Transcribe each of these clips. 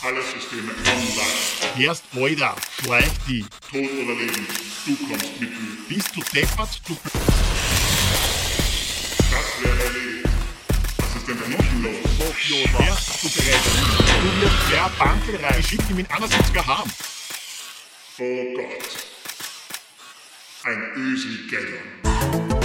Alle Systeme online. Erst Alter, schleich die. Tod oder Leben, du kommst mit mir. Bist du deppert? Du Das wäre erledigt. Was ist denn da noch los? Erst du bereit. Du wirst der Bankelreich. Schick ihn mit einer 70er haben. Oh Gott. Ein Ösi-Geddon.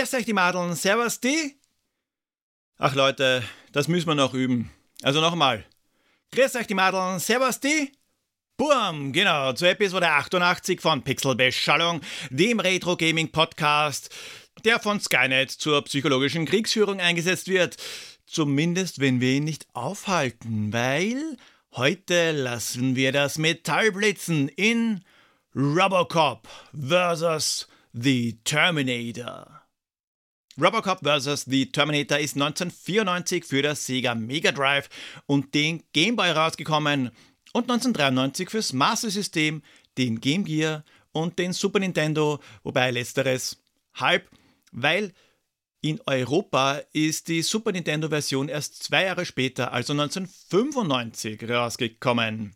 Grüß euch die Madeln, servus die. Ach Leute, das müssen wir noch üben. Also nochmal. Grüß euch die Madeln, servus die. Bum, genau, zur Episode 88 von Pixelbeschallung, dem Retro Gaming Podcast, der von Skynet zur psychologischen Kriegsführung eingesetzt wird. Zumindest wenn wir ihn nicht aufhalten, weil heute lassen wir das Metall blitzen in Robocop vs. The Terminator. Robocop vs. The Terminator ist 1994 für das Sega Mega Drive und den Game Boy rausgekommen und 1993 fürs Master System, den Game Gear und den Super Nintendo, wobei letzteres halb, weil in Europa ist die Super Nintendo Version erst zwei Jahre später, also 1995, rausgekommen.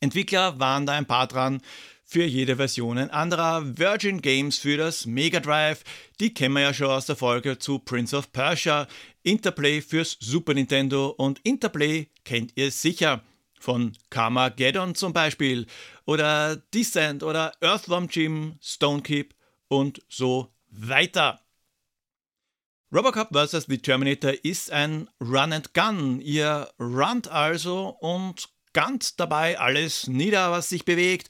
Entwickler waren da ein paar dran, für jede Version ein anderer. Virgin Games für das Mega Drive, die kennen wir ja schon aus der Folge zu Prince of Persia. Interplay fürs Super Nintendo und Interplay kennt ihr sicher. Von Carmageddon zum Beispiel oder Descent oder Earthworm Jim, Stonekeep und so weiter. Robocop vs. The Terminator ist ein Run and Gun. Ihr runnt also und gunnt dabei alles nieder, was sich bewegt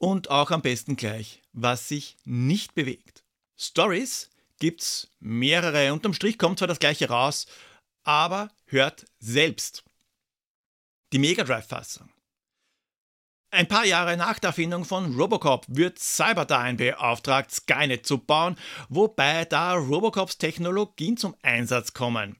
und auch am besten gleich, was sich nicht bewegt. Stories gibt's mehrere. Unterm Strich kommt zwar das gleiche raus, aber hört selbst. Die Mega Drive-Fassung. Ein paar Jahre nach der Erfindung von Robocop wird Cyberdyne beauftragt, Skynet zu bauen, wobei da Robocops Technologien zum Einsatz kommen.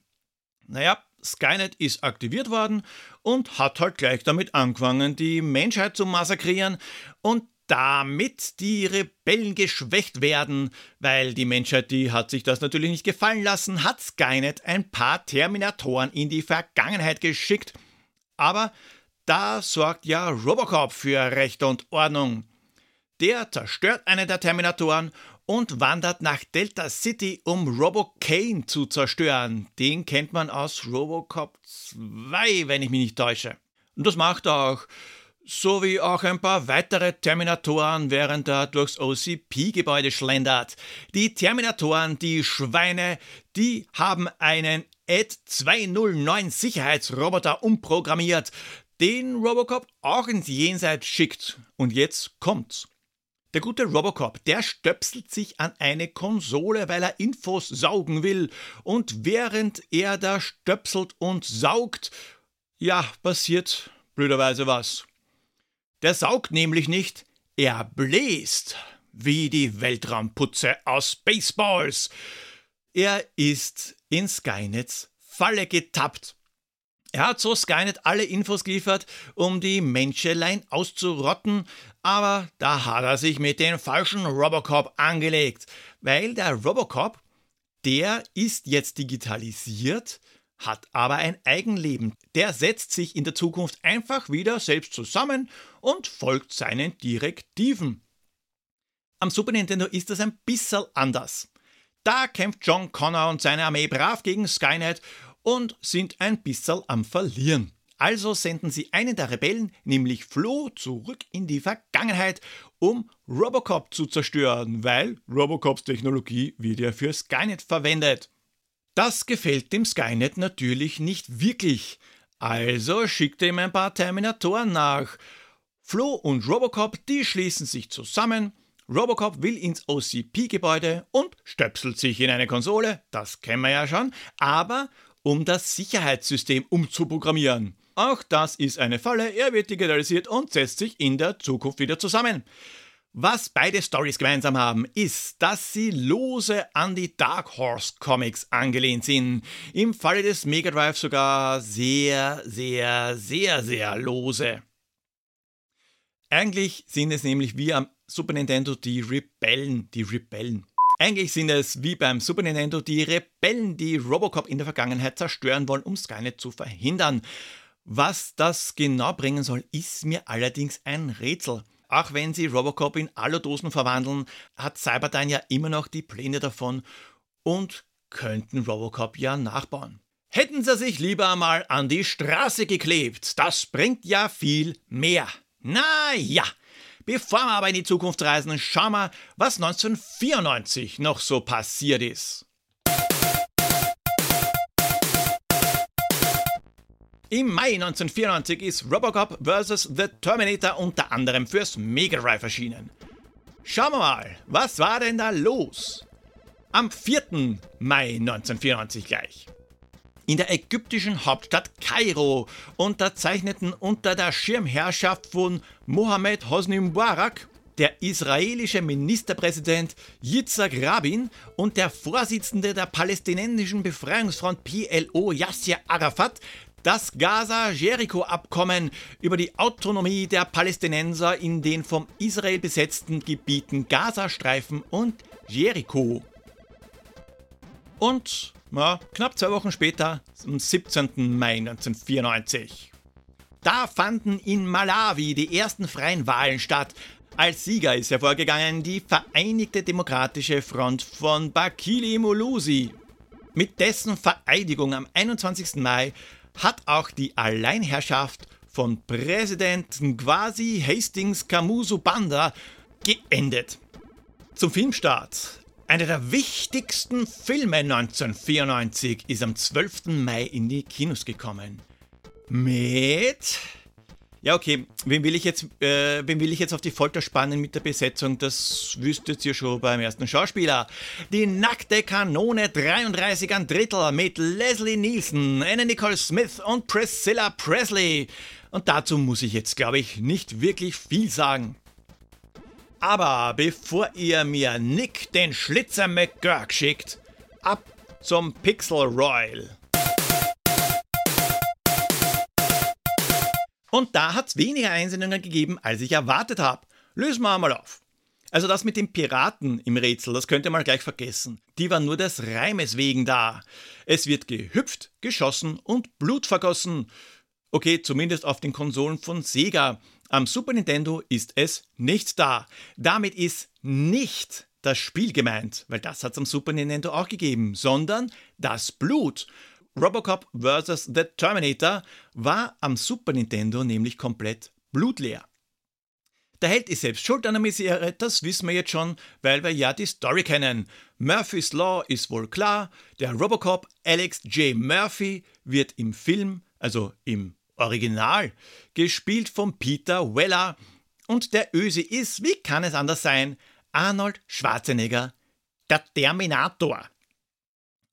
Naja, Skynet ist aktiviert worden und hat halt gleich damit angefangen, die Menschheit zu massakrieren und damit die Rebellen geschwächt werden, weil die Menschheit, die hat sich das natürlich nicht gefallen lassen, hat Skynet ein paar Terminatoren in die Vergangenheit geschickt. Aber da sorgt ja Robocop für Recht und Ordnung. Der zerstört einen der Terminatoren und wandert nach Delta City, um Robocane zu zerstören. Den kennt man aus Robocop 2, wenn ich mich nicht täusche. Und das macht auch sowie auch ein paar weitere Terminatoren, während er durchs OCP-Gebäude schlendert. Die Terminatoren, die Schweine, die haben einen Ed 209 Sicherheitsroboter umprogrammiert, den Robocop auch ins Jenseits schickt. Und jetzt kommt's. Der gute Robocop, der stöpselt sich an eine Konsole, weil er Infos saugen will. Und während er da stöpselt und saugt, ja, passiert blöderweise was. Der saugt nämlich nicht, er bläst wie die Weltraumputze aus Spaceballs. Er ist in Skynets Falle getappt. Er hat so Skynet alle Infos geliefert, um die Menschelein auszurotten, aber da hat er sich mit dem falschen Robocop angelegt, weil der Robocop, der ist jetzt digitalisiert, hat aber ein Eigenleben. Der setzt sich in der Zukunft einfach wieder selbst zusammen und folgt seinen Direktiven. Am Super Nintendo ist das ein bisschen anders. Da kämpft John Connor und seine Armee brav gegen Skynet und sind ein bisschen am Verlieren. Also senden sie einen der Rebellen, nämlich Flo, zurück in die Vergangenheit, um Robocop zu zerstören, weil Robocops Technologie wird ja für Skynet verwendet. Das gefällt dem Skynet natürlich nicht wirklich. Also schickt er ihm ein paar Terminatoren nach. Flo und Robocop, die schließen sich zusammen. Robocop will ins OCP-Gebäude und stöpselt sich in eine Konsole, das kennen wir ja schon, aber um das Sicherheitssystem umzuprogrammieren. Auch das ist eine Falle, er wird digitalisiert und setzt sich in der Zukunft wieder zusammen. Was beide Stories gemeinsam haben, ist, dass sie lose an die Dark Horse Comics angelehnt sind. Im Falle des Mega Drive sogar sehr, sehr, sehr, sehr lose. Eigentlich sind es nämlich wie am Super Nintendo die Rebellen, die Rebellen. Eigentlich sind es wie beim Super Nintendo die Rebellen, die Robocop in der Vergangenheit zerstören wollen, um Skynet zu verhindern. Was das genau bringen soll, ist mir allerdings ein Rätsel. Auch wenn sie Robocop in Allodosen verwandeln, hat Cyberdyne ja immer noch die Pläne davon und könnten Robocop ja nachbauen. Hätten sie sich lieber mal an die Straße geklebt, das bringt ja viel mehr. Na ja, bevor wir aber in die Zukunft reisen, schauen wir, was 1994 noch so passiert ist. Im Mai 1994 ist Robocop vs. The Terminator unter anderem fürs Mega Drive erschienen. Schauen wir mal, was war denn da los? Am 4. Mai 1994 gleich. In der ägyptischen Hauptstadt Kairo unterzeichneten unter der Schirmherrschaft von Mohammed Hosni Mubarak der israelische Ministerpräsident Yitzhak Rabin und der Vorsitzende der palästinensischen Befreiungsfront PLO Yasser Arafat das Gaza-Jericho-Abkommen über die Autonomie der Palästinenser in den vom Israel besetzten Gebieten Gazastreifen und Jericho. Und ja, knapp zwei Wochen später, am 17. Mai 1994. Da fanden in Malawi die ersten freien Wahlen statt. Als Sieger ist hervorgegangen die Vereinigte Demokratische Front von Bakili Mulusi. Mit dessen Vereidigung am 21. Mai hat auch die Alleinherrschaft von Präsident Ngwasi Hastings Kamuzu Banda geendet. Zum Filmstart. Einer der wichtigsten Filme 1994 ist am 12. Mai in die Kinos gekommen. Mit ja, okay. Wen will ich jetzt, äh, wen will ich jetzt auf die Folter spannen mit der Besetzung? Das wüsstet ihr schon beim ersten Schauspieler. Die nackte Kanone 33 an Drittel mit Leslie Nielsen, Anna Nicole Smith und Priscilla Presley. Und dazu muss ich jetzt, glaube ich, nicht wirklich viel sagen. Aber bevor ihr mir Nick den Schlitzer McGurk schickt, ab zum Pixel Royal. Und da hat es weniger Einsendungen gegeben, als ich erwartet habe. Lösen wir einmal auf. Also das mit den Piraten im Rätsel, das könnt ihr mal gleich vergessen. Die waren nur des Reimes wegen da. Es wird gehüpft, geschossen und Blut vergossen. Okay, zumindest auf den Konsolen von Sega. Am Super Nintendo ist es nicht da. Damit ist nicht das Spiel gemeint, weil das hat es am Super Nintendo auch gegeben, sondern das Blut. Robocop vs. The Terminator war am Super Nintendo nämlich komplett blutleer. Der Held ist selbst schuld an der Misere, das wissen wir jetzt schon, weil wir ja die Story kennen. Murphy's Law ist wohl klar, der Robocop Alex J. Murphy wird im Film, also im Original, gespielt von Peter Weller und der Öse ist, wie kann es anders sein, Arnold Schwarzenegger, der Terminator.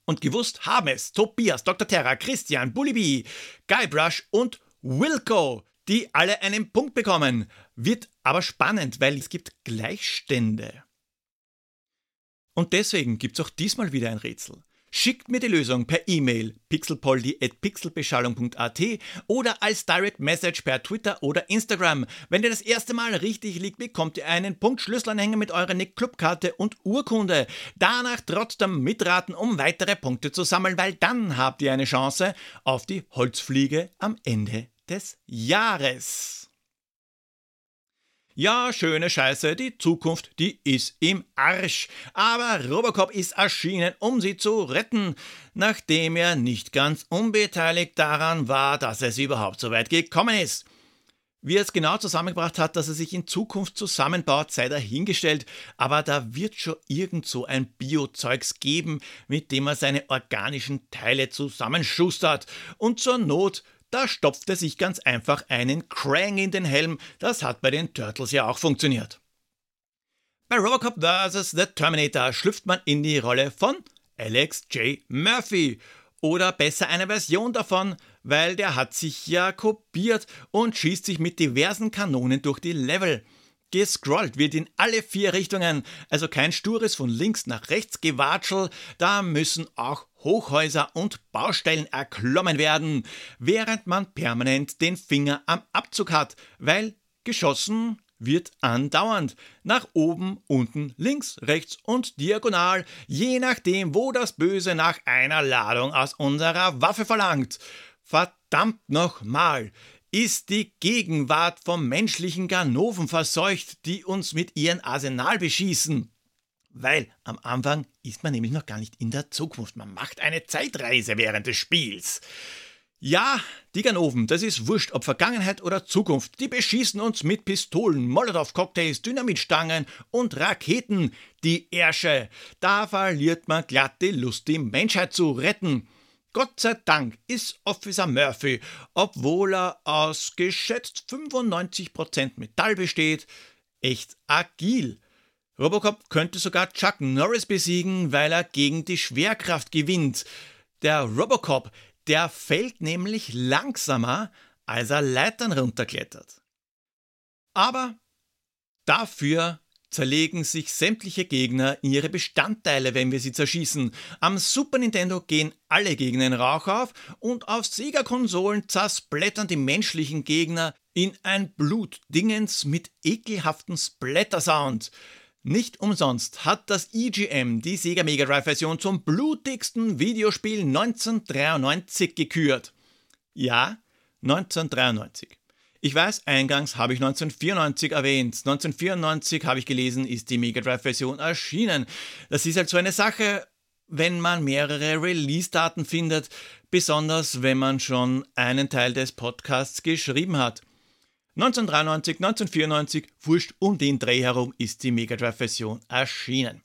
Und gewusst haben es Tobias, Dr. Terra, Christian, Bullibi, Guybrush und Wilco, die alle einen Punkt bekommen. Wird aber spannend, weil es gibt Gleichstände. Und deswegen gibt es auch diesmal wieder ein Rätsel. Schickt mir die Lösung per E-Mail pixelpoldi.pixelbeschallung.at oder als Direct Message per Twitter oder Instagram. Wenn ihr das erste Mal richtig liegt, bekommt ihr einen Punkt Schlüsselanhänger mit eurer Nick Clubkarte und Urkunde. Danach trotzdem mitraten, um weitere Punkte zu sammeln, weil dann habt ihr eine Chance auf die Holzfliege am Ende des Jahres. Ja, schöne Scheiße, die Zukunft, die ist im Arsch. Aber Robocop ist erschienen, um sie zu retten, nachdem er nicht ganz unbeteiligt daran war, dass es überhaupt so weit gekommen ist. Wie er es genau zusammengebracht hat, dass er sich in Zukunft zusammenbaut, sei dahingestellt, aber da wird schon irgend so ein Biozeugs geben, mit dem er seine organischen Teile zusammenschustert und zur Not da stopft er sich ganz einfach einen Krang in den Helm. Das hat bei den Turtles ja auch funktioniert. Bei Robocop vs. The Terminator schlüpft man in die Rolle von Alex J. Murphy. Oder besser eine Version davon, weil der hat sich ja kopiert und schießt sich mit diversen Kanonen durch die Level. Gescrollt wird in alle vier Richtungen, also kein stures von links nach rechts Gewatschel, da müssen auch Hochhäuser und Baustellen erklommen werden, während man permanent den Finger am Abzug hat, weil geschossen wird andauernd nach oben, unten, links, rechts und diagonal, je nachdem, wo das Böse nach einer Ladung aus unserer Waffe verlangt. Verdammt nochmal! Ist die Gegenwart vom menschlichen Ganoven verseucht, die uns mit ihrem Arsenal beschießen? Weil am Anfang ist man nämlich noch gar nicht in der Zukunft. Man macht eine Zeitreise während des Spiels. Ja, die Ganoven, das ist wurscht, ob Vergangenheit oder Zukunft, die beschießen uns mit Pistolen, Molotow-Cocktails, Dynamitstangen und Raketen. Die Ärsche, da verliert man glatt die Lust, die Menschheit zu retten. Gott sei Dank ist Officer Murphy, obwohl er aus geschätzt 95% Metall besteht, echt agil. Robocop könnte sogar Chuck Norris besiegen, weil er gegen die Schwerkraft gewinnt. Der Robocop der fällt nämlich langsamer, als er Leitern runterklettert. Aber dafür zerlegen sich sämtliche Gegner in ihre Bestandteile, wenn wir sie zerschießen. Am Super Nintendo gehen alle Gegner in Rauch auf und auf Sega-Konsolen zersplittern die menschlichen Gegner in ein Blutdingens mit ekelhaftem Splatter-Sound. Nicht umsonst hat das EGM die Sega Mega Drive Version zum blutigsten Videospiel 1993 gekürt. Ja, 1993. Ich weiß, eingangs habe ich 1994 erwähnt. 1994 habe ich gelesen, ist die Mega Drive Version erschienen. Das ist halt so eine Sache, wenn man mehrere Release-Daten findet, besonders wenn man schon einen Teil des Podcasts geschrieben hat. 1993, 1994, wurscht um den Dreh herum ist die Mega Drive-Version erschienen.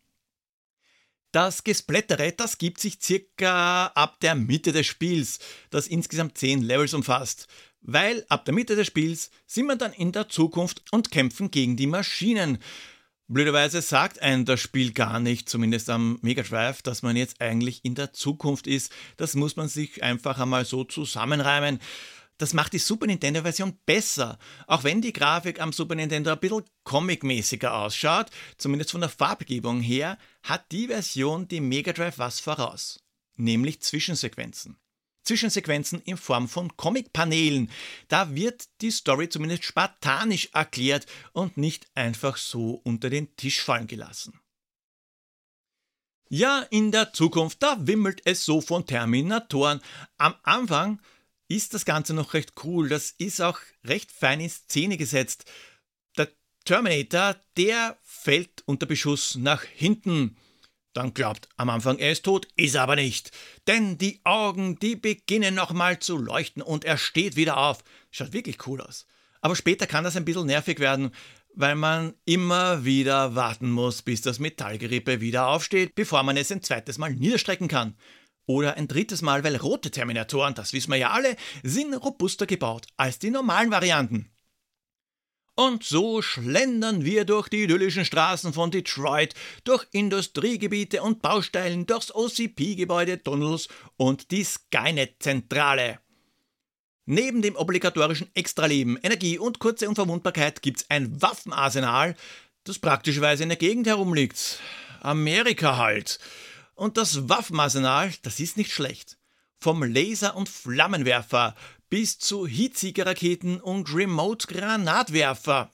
Das Gesplättere, das gibt sich circa ab der Mitte des Spiels, das insgesamt 10 Levels umfasst, weil ab der Mitte des Spiels sind wir dann in der Zukunft und kämpfen gegen die Maschinen. Blöderweise sagt ein das Spiel gar nicht, zumindest am Mega Drive, dass man jetzt eigentlich in der Zukunft ist. Das muss man sich einfach einmal so zusammenreimen. Das macht die Super Nintendo-Version besser, auch wenn die Grafik am Super Nintendo ein bisschen comic-mäßiger ausschaut, zumindest von der Farbgebung her, hat die Version dem Mega Drive was voraus, nämlich Zwischensequenzen. Zwischensequenzen in Form von Comic-Paneelen. Da wird die Story zumindest spartanisch erklärt und nicht einfach so unter den Tisch fallen gelassen. Ja, in der Zukunft, da wimmelt es so von Terminatoren. Am Anfang ist das Ganze noch recht cool. Das ist auch recht fein in Szene gesetzt. Der Terminator, der fällt unter Beschuss nach hinten. Dann glaubt am Anfang, er ist tot, ist aber nicht. Denn die Augen, die beginnen nochmal zu leuchten und er steht wieder auf. Schaut wirklich cool aus. Aber später kann das ein bisschen nervig werden, weil man immer wieder warten muss, bis das Metallgerippe wieder aufsteht, bevor man es ein zweites Mal niederstrecken kann. Oder ein drittes Mal, weil rote Terminatoren, das wissen wir ja alle, sind robuster gebaut als die normalen Varianten. Und so schlendern wir durch die idyllischen Straßen von Detroit, durch Industriegebiete und Baustellen, durchs OCP-Gebäude, Tunnels und die Skynet-Zentrale. Neben dem obligatorischen Extraleben, Energie und kurze Unverwundbarkeit gibt's ein Waffenarsenal, das praktischerweise in der Gegend herumliegt. Amerika halt. Und das Waffenarsenal, das ist nicht schlecht. Vom Laser- und Flammenwerfer bis zu Heatsiegerraketen und Remote-Granatwerfer.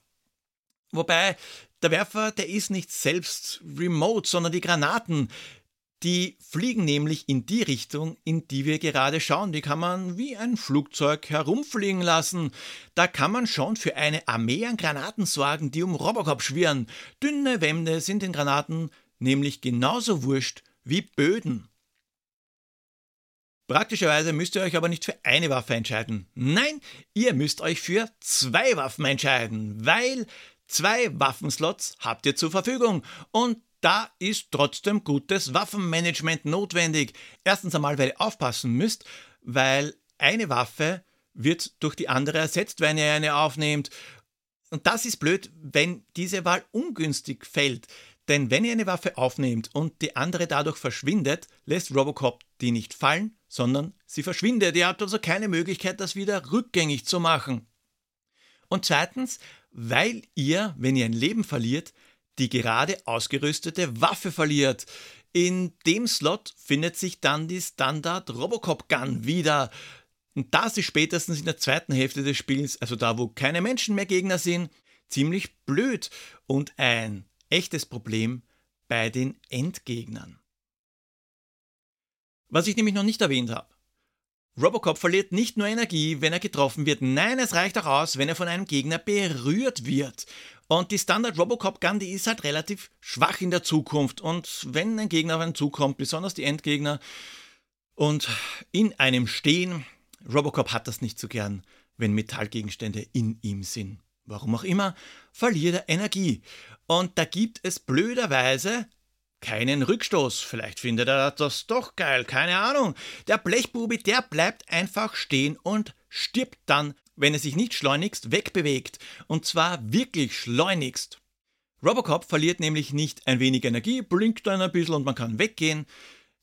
Wobei, der Werfer, der ist nicht selbst remote, sondern die Granaten. Die fliegen nämlich in die Richtung, in die wir gerade schauen. Die kann man wie ein Flugzeug herumfliegen lassen. Da kann man schon für eine Armee an Granaten sorgen, die um Robocop schwirren. Dünne Wände sind den Granaten nämlich genauso wurscht wie Böden. Praktischerweise müsst ihr euch aber nicht für eine Waffe entscheiden. Nein, ihr müsst euch für zwei Waffen entscheiden, weil zwei Waffenslots habt ihr zur Verfügung und da ist trotzdem gutes Waffenmanagement notwendig. Erstens einmal, weil ihr aufpassen müsst, weil eine Waffe wird durch die andere ersetzt, wenn ihr eine aufnehmt. Und das ist blöd, wenn diese Wahl ungünstig fällt. Denn wenn ihr eine Waffe aufnehmt und die andere dadurch verschwindet, lässt Robocop die nicht fallen, sondern sie verschwindet. Ihr habt also keine Möglichkeit, das wieder rückgängig zu machen. Und zweitens, weil ihr, wenn ihr ein Leben verliert, die gerade ausgerüstete Waffe verliert. In dem Slot findet sich dann die Standard Robocop Gun wieder. Und das ist spätestens in der zweiten Hälfte des Spiels, also da, wo keine Menschen mehr Gegner sind, ziemlich blöd und ein echtes Problem bei den Endgegnern. Was ich nämlich noch nicht erwähnt habe. Robocop verliert nicht nur Energie, wenn er getroffen wird, nein, es reicht auch aus, wenn er von einem Gegner berührt wird. Und die Standard Robocop Gun, die ist halt relativ schwach in der Zukunft. Und wenn ein Gegner auf einen zukommt, besonders die Endgegner, und in einem stehen, Robocop hat das nicht so gern, wenn Metallgegenstände in ihm sind. Warum auch immer, verliert er Energie. Und da gibt es blöderweise keinen Rückstoß. Vielleicht findet er das doch geil, keine Ahnung. Der Blechbubi, der bleibt einfach stehen und stirbt dann, wenn er sich nicht schleunigst wegbewegt. Und zwar wirklich schleunigst. Robocop verliert nämlich nicht ein wenig Energie, blinkt dann ein bisschen und man kann weggehen.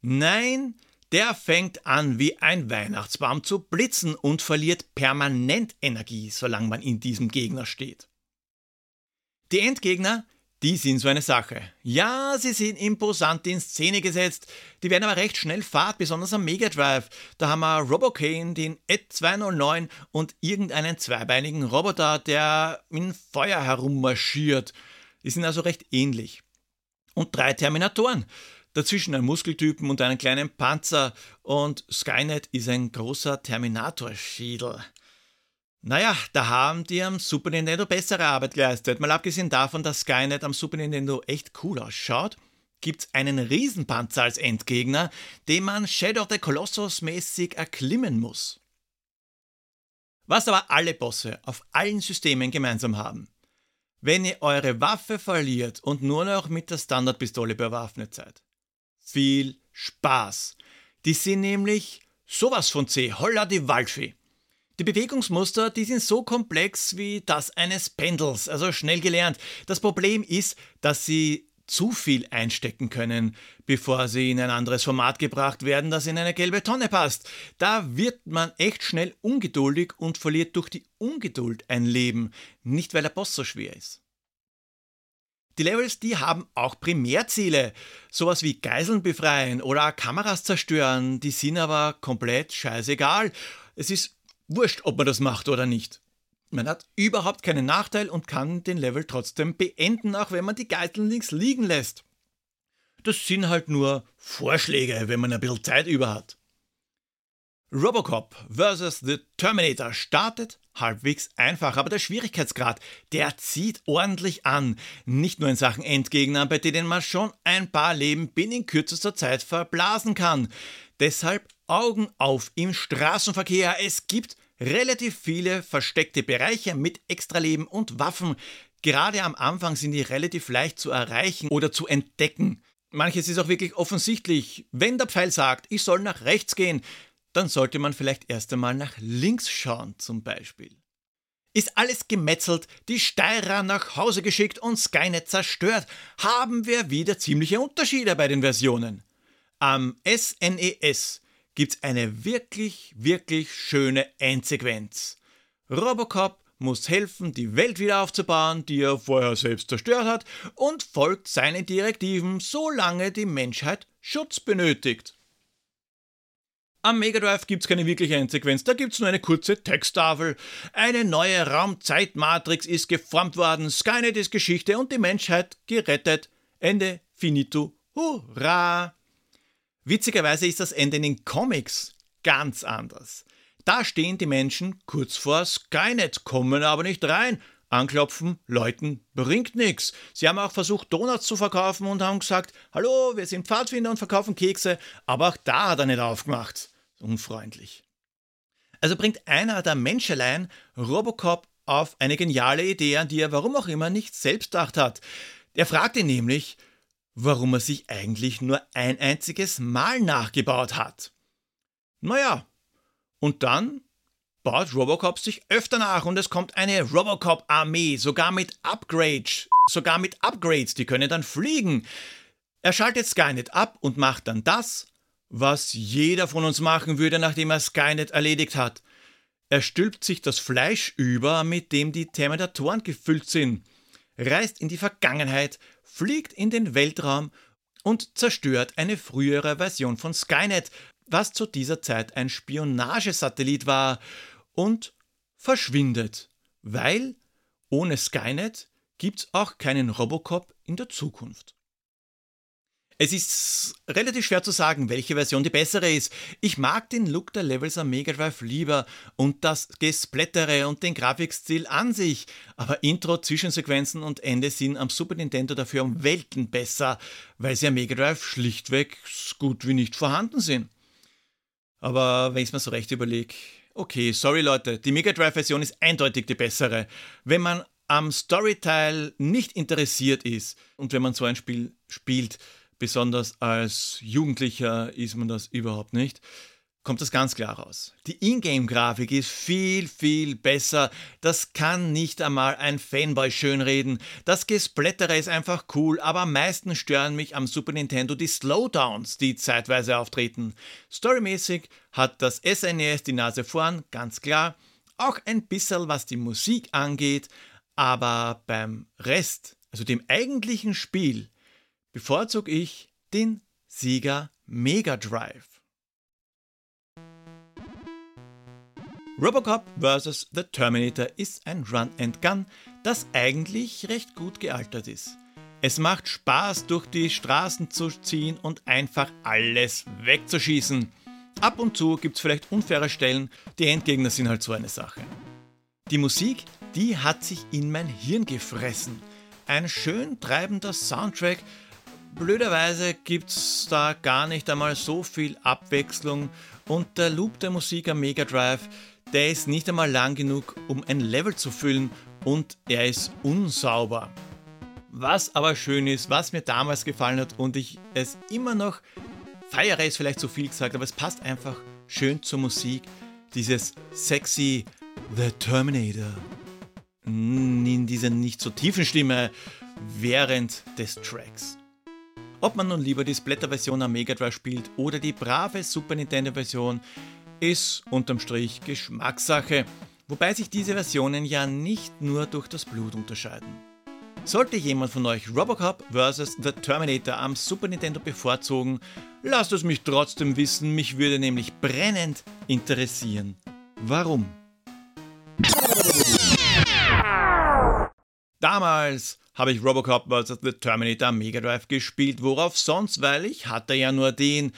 Nein, der fängt an wie ein Weihnachtsbaum zu blitzen und verliert permanent Energie, solange man in diesem Gegner steht. Die Endgegner, die sind so eine Sache. Ja, sie sind imposant in Szene gesetzt, die werden aber recht schnell Fahrt, besonders am Mega Drive. Da haben wir Robocane, den Ed 209 und irgendeinen zweibeinigen Roboter, der in Feuer herummarschiert. Die sind also recht ähnlich. Und drei Terminatoren. Dazwischen ein Muskeltypen und einen kleinen Panzer und Skynet ist ein großer Terminator-Schädel. Naja, da haben die am Super Nintendo bessere Arbeit geleistet. Mal abgesehen davon, dass Skynet am Super Nintendo echt cool ausschaut, gibt's einen Riesenpanzer als Endgegner, den man Shadow of the Colossus mäßig erklimmen muss. Was aber alle Bosse auf allen Systemen gemeinsam haben. Wenn ihr eure Waffe verliert und nur noch mit der Standardpistole bewaffnet seid. Viel Spaß. Die sind nämlich sowas von C, holla die Waldfee. Die Bewegungsmuster, die sind so komplex wie das eines Pendels, also schnell gelernt. Das Problem ist, dass sie zu viel einstecken können, bevor sie in ein anderes Format gebracht werden, das in eine gelbe Tonne passt. Da wird man echt schnell ungeduldig und verliert durch die Ungeduld ein Leben, nicht weil der Boss so schwer ist. Die Levels, die haben auch Primärziele, sowas wie Geiseln befreien oder Kameras zerstören, die sind aber komplett scheißegal. Es ist Wurscht, ob man das macht oder nicht. Man hat überhaupt keinen Nachteil und kann den Level trotzdem beenden, auch wenn man die Geiseln links liegen lässt. Das sind halt nur Vorschläge, wenn man ein bisschen Zeit über hat. Robocop vs. The Terminator startet halbwegs einfach, aber der Schwierigkeitsgrad, der zieht ordentlich an. Nicht nur in Sachen Endgegner, bei denen man schon ein paar Leben binnen kürzester Zeit verblasen kann. Deshalb Augen auf im Straßenverkehr. Es gibt relativ viele versteckte Bereiche mit Extraleben und Waffen. Gerade am Anfang sind die relativ leicht zu erreichen oder zu entdecken. Manches ist auch wirklich offensichtlich. Wenn der Pfeil sagt, ich soll nach rechts gehen, dann sollte man vielleicht erst einmal nach links schauen zum Beispiel. Ist alles gemetzelt, die Steirer nach Hause geschickt und Skynet zerstört, haben wir wieder ziemliche Unterschiede bei den Versionen. Am SNES gibt es eine wirklich, wirklich schöne Endsequenz. Robocop muss helfen, die Welt wieder aufzubauen, die er vorher selbst zerstört hat, und folgt seinen Direktiven, solange die Menschheit Schutz benötigt. Am Mega Drive gibt es keine wirkliche Endsequenz, da gibt es nur eine kurze Texttafel. Eine neue Raumzeitmatrix ist geformt worden, Skynet ist Geschichte und die Menschheit gerettet. Ende, finito, hurra! Witzigerweise ist das Ende in den Comics ganz anders. Da stehen die Menschen kurz vor Skynet, kommen aber nicht rein. Anklopfen, läuten, bringt nichts. Sie haben auch versucht, Donuts zu verkaufen und haben gesagt, hallo, wir sind Pfadfinder und verkaufen Kekse, aber auch da hat er nicht aufgemacht. Unfreundlich. Also bringt einer der Menschelein Robocop auf eine geniale Idee, an die er warum auch immer nicht selbst gedacht hat. Er fragt ihn nämlich, warum er sich eigentlich nur ein einziges Mal nachgebaut hat. Naja, und dann baut Robocop sich öfter nach und es kommt eine Robocop-Armee, sogar mit Upgrades, sogar mit Upgrades, die können dann fliegen. Er schaltet Skynet ab und macht dann das, was jeder von uns machen würde, nachdem er Skynet erledigt hat. Er stülpt sich das Fleisch über, mit dem die Terminatoren gefüllt sind, reist in die Vergangenheit, fliegt in den Weltraum und zerstört eine frühere Version von Skynet, was zu dieser Zeit ein Spionagesatellit war, und verschwindet, weil ohne Skynet gibt's auch keinen Robocop in der Zukunft. Es ist relativ schwer zu sagen, welche Version die bessere ist. Ich mag den Look der Levels am Mega Drive lieber und das Gesplättere und den Grafikstil an sich, aber Intro, Zwischensequenzen und Ende sind am Super Nintendo dafür um Welten besser, weil sie am Mega Drive schlichtweg gut wie nicht vorhanden sind. Aber wenn ich es mir so recht überlege, okay, sorry Leute, die Mega Drive Version ist eindeutig die bessere. Wenn man am Storyteil nicht interessiert ist und wenn man so ein Spiel spielt, besonders als Jugendlicher ist man das überhaupt nicht, kommt das ganz klar raus. Die Ingame-Grafik ist viel, viel besser. Das kann nicht einmal ein Fanboy schönreden. Das Gesplättere ist einfach cool, aber am meisten stören mich am Super Nintendo die Slowdowns, die zeitweise auftreten. Storymäßig hat das SNES e die Nase vorn, ganz klar. Auch ein bisschen was die Musik angeht, aber beim Rest, also dem eigentlichen Spiel, bevorzuge ich den Sega Mega Drive. Robocop vs. The Terminator ist ein Run-and-Gun, das eigentlich recht gut gealtert ist. Es macht Spaß, durch die Straßen zu ziehen und einfach alles wegzuschießen. Ab und zu gibt es vielleicht unfaire Stellen, die Endgegner sind halt so eine Sache. Die Musik, die hat sich in mein Hirn gefressen. Ein schön treibender Soundtrack, Blöderweise gibt es da gar nicht einmal so viel Abwechslung und der Loop der Musik am Mega Drive, der ist nicht einmal lang genug, um ein Level zu füllen und er ist unsauber. Was aber schön ist, was mir damals gefallen hat und ich es immer noch feiere, ist vielleicht zu viel gesagt, aber es passt einfach schön zur Musik. Dieses sexy The Terminator in dieser nicht so tiefen Stimme während des Tracks. Ob man nun lieber die Splatter-Version am Mega Drive spielt oder die brave Super Nintendo-Version, ist unterm Strich Geschmackssache, wobei sich diese Versionen ja nicht nur durch das Blut unterscheiden. Sollte jemand von euch Robocop vs. The Terminator am Super Nintendo bevorzugen, lasst es mich trotzdem wissen, mich würde nämlich brennend interessieren. Warum? Damals habe ich Robocop vs. The Terminator Mega Drive gespielt. Worauf sonst? Weil ich hatte ja nur den.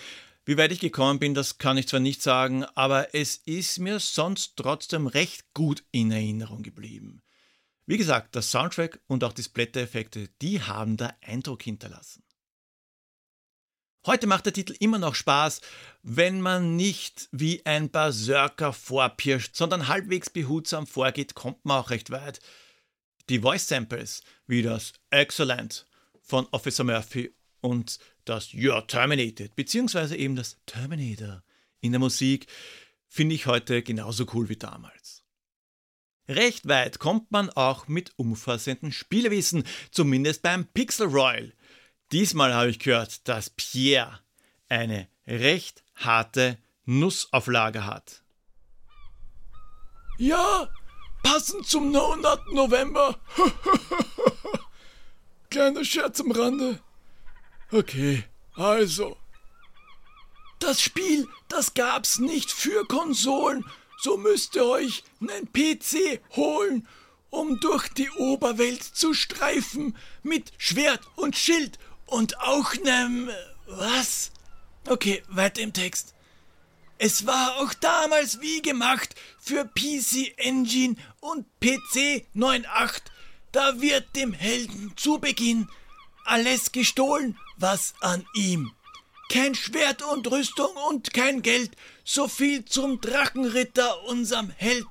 Wie weit ich gekommen bin, das kann ich zwar nicht sagen, aber es ist mir sonst trotzdem recht gut in Erinnerung geblieben. Wie gesagt, der Soundtrack und auch die Splatter-Effekte, die haben da Eindruck hinterlassen. Heute macht der Titel immer noch Spaß, wenn man nicht wie ein Berserker vorpirscht, sondern halbwegs behutsam vorgeht, kommt man auch recht weit. Die Voice Samples wie das Excellent von Officer Murphy und das You're Terminated, beziehungsweise eben das Terminator in der Musik, finde ich heute genauso cool wie damals. Recht weit kommt man auch mit umfassendem Spielewissen, zumindest beim Pixel Royal. Diesmal habe ich gehört, dass Pierre eine recht harte Nussauflage hat. Ja, Passend zum No Nut November. Kleiner Scherz am Rande. Okay, also. Das Spiel, das gab's nicht für Konsolen. So müsst ihr euch einen PC holen, um durch die Oberwelt zu streifen mit Schwert und Schild und auch nem. Was? Okay, weiter im Text. Es war auch damals wie gemacht für PC Engine und PC 9.8. Da wird dem Helden zu Beginn alles gestohlen, was an ihm. Kein Schwert und Rüstung und kein Geld, so viel zum Drachenritter, unserem Held.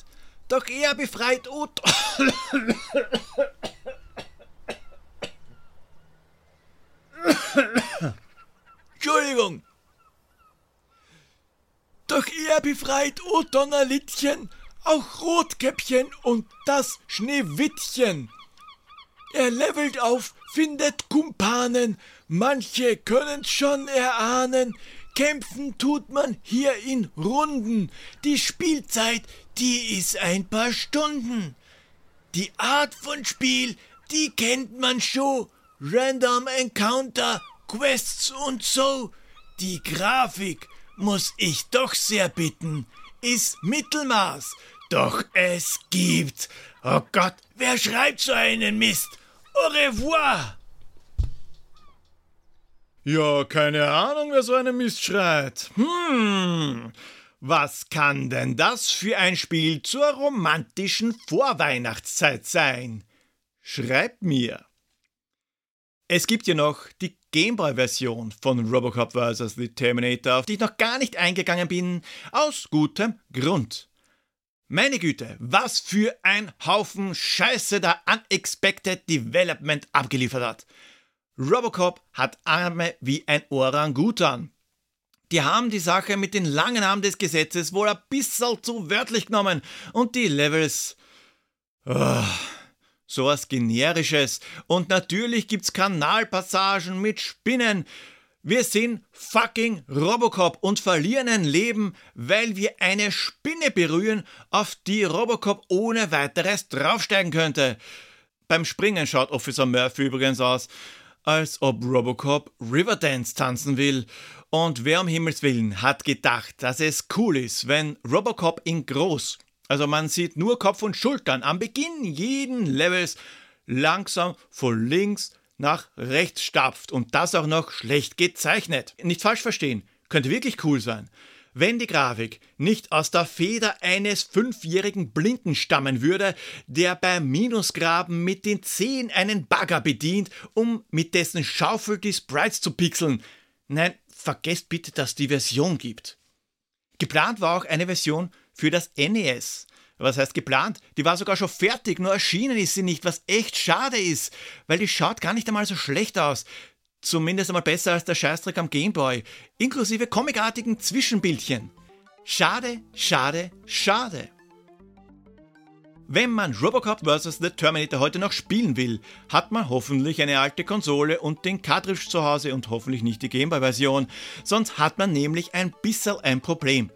Doch er befreit Ot. Entschuldigung, doch er befreit O Donnerlittchen, auch Rotkäppchen und das Schneewittchen. Er levelt auf, findet Kumpanen, manche können's schon erahnen, Kämpfen tut man hier in Runden. Die Spielzeit, die ist ein paar Stunden. Die Art von Spiel, die kennt man schon. Random Encounter, Quests und so. Die Grafik, muss ich doch sehr bitten, ist Mittelmaß. Doch es gibt. Oh Gott, wer schreibt so einen Mist? Au revoir! Ja, keine Ahnung, wer so einen Mist schreit. Hm, was kann denn das für ein Spiel zur romantischen Vorweihnachtszeit sein? Schreibt mir. Es gibt ja noch die Gameboy-Version von Robocop vs. The Terminator, auf die ich noch gar nicht eingegangen bin, aus gutem Grund. Meine Güte, was für ein Haufen Scheiße da Unexpected Development abgeliefert hat. Robocop hat Arme wie ein Orangutan. Die haben die Sache mit den langen Armen des Gesetzes wohl ein bisschen zu wörtlich genommen und die Levels. Oh, so was Generisches. Und natürlich gibt's Kanalpassagen mit Spinnen. Wir sind fucking Robocop und verlieren ein Leben, weil wir eine Spinne berühren, auf die Robocop ohne weiteres draufsteigen könnte. Beim Springen schaut Officer Murphy übrigens aus, als ob Robocop Riverdance tanzen will. Und wer um Himmels Willen hat gedacht, dass es cool ist, wenn Robocop in groß, also man sieht nur Kopf und Schultern am Beginn jeden Levels langsam von links nach rechts stapft und das auch noch schlecht gezeichnet. Nicht falsch verstehen, könnte wirklich cool sein. Wenn die Grafik nicht aus der Feder eines fünfjährigen Blinden stammen würde, der beim Minusgraben mit den Zehen einen Bagger bedient, um mit dessen Schaufel die Sprites zu pixeln. Nein, vergesst bitte, dass die Version gibt. Geplant war auch eine Version für das NES. Was heißt geplant? Die war sogar schon fertig, nur erschienen ist sie nicht, was echt schade ist, weil die schaut gar nicht einmal so schlecht aus. Zumindest einmal besser als der Scheißdreck am Gameboy, inklusive comicartigen Zwischenbildchen. Schade, schade, schade. Wenn man Robocop vs. The Terminator heute noch spielen will, hat man hoffentlich eine alte Konsole und den Cartridge zu Hause und hoffentlich nicht die Gameboy-Version, sonst hat man nämlich ein bisschen ein Problem.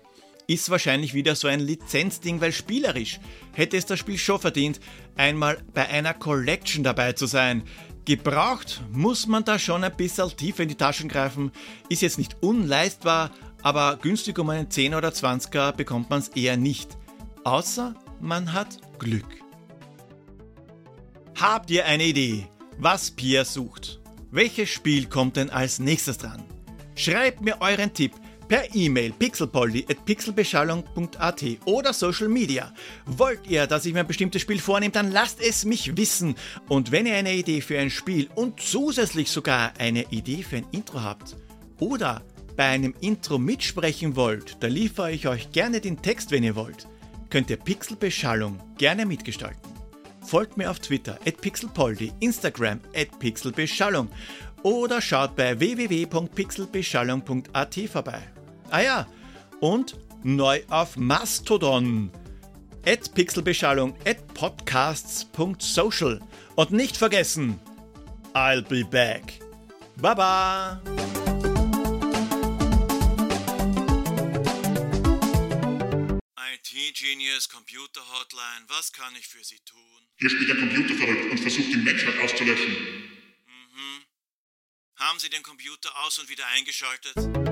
Ist wahrscheinlich wieder so ein Lizenzding, weil spielerisch hätte es das Spiel schon verdient, einmal bei einer Collection dabei zu sein. Gebraucht muss man da schon ein bisschen tiefer in die Taschen greifen, ist jetzt nicht unleistbar, aber günstig um einen 10 oder 20er bekommt man es eher nicht. Außer man hat Glück. Habt ihr eine Idee, was Pierre sucht? Welches Spiel kommt denn als nächstes dran? Schreibt mir euren Tipp per E-Mail pixelpolly.pixelbeschallung.at oder Social Media. Wollt ihr, dass ich mir ein bestimmtes Spiel vornehme, dann lasst es mich wissen. Und wenn ihr eine Idee für ein Spiel und zusätzlich sogar eine Idee für ein Intro habt oder bei einem Intro mitsprechen wollt, da liefere ich euch gerne den Text, wenn ihr wollt. Könnt ihr Pixelbeschallung gerne mitgestalten. Folgt mir auf Twitter at pixelpoldi, Instagram at pixelbeschallung oder schaut bei www.pixelbeschallung.at vorbei. Ah ja, und neu auf Mastodon. At Pixelbeschallung at podcasts.social. Und nicht vergessen, I'll be back. Baba! IT Genius Computer Hotline, was kann ich für Sie tun? Hier spielt ein Computer verrückt und versucht die Menschheit auszulöschen. Haben Sie den Computer aus und wieder eingeschaltet?